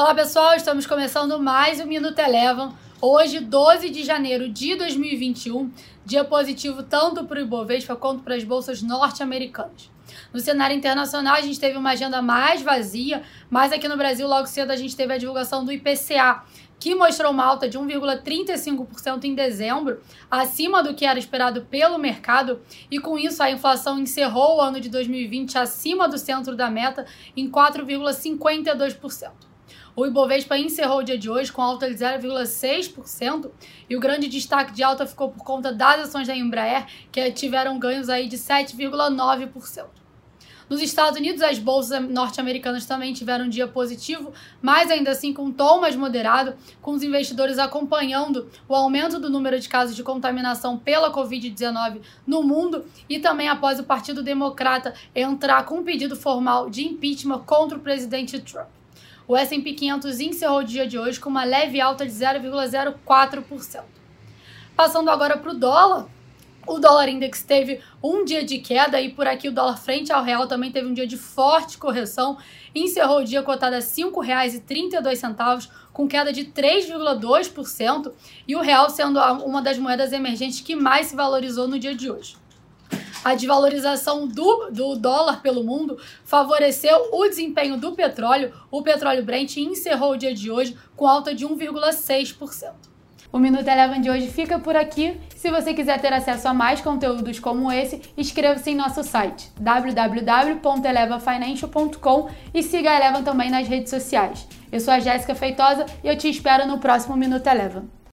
Olá pessoal, estamos começando mais um Minuto Elevam. Hoje, 12 de janeiro de 2021, dia positivo tanto para o Ibovespa quanto para as bolsas norte-americanas. No cenário internacional, a gente teve uma agenda mais vazia, mas aqui no Brasil, logo cedo, a gente teve a divulgação do IPCA, que mostrou uma alta de 1,35% em dezembro, acima do que era esperado pelo mercado, e com isso a inflação encerrou o ano de 2020 acima do centro da meta em 4,52%. O Ibovespa encerrou o dia de hoje com alta de 0,6% e o grande destaque de alta ficou por conta das ações da Embraer, que tiveram ganhos aí de 7,9%. Nos Estados Unidos, as bolsas norte-americanas também tiveram um dia positivo, mas ainda assim com um tom mais moderado, com os investidores acompanhando o aumento do número de casos de contaminação pela Covid-19 no mundo e também após o Partido Democrata entrar com um pedido formal de impeachment contra o presidente Trump. O S&P 500 encerrou o dia de hoje com uma leve alta de 0,04%. Passando agora para o dólar, o dólar index teve um dia de queda e por aqui o dólar frente ao real também teve um dia de forte correção. Encerrou o dia cotado a R$ 5,32, com queda de 3,2% e o real sendo uma das moedas emergentes que mais se valorizou no dia de hoje. A desvalorização do, do dólar pelo mundo favoreceu o desempenho do petróleo. O petróleo Brent encerrou o dia de hoje com alta de 1,6%. O Minuto Eleven de hoje fica por aqui. Se você quiser ter acesso a mais conteúdos como esse, inscreva-se em nosso site www.elevafinancial.com e siga a Eleven também nas redes sociais. Eu sou a Jéssica Feitosa e eu te espero no próximo Minuto Eleven.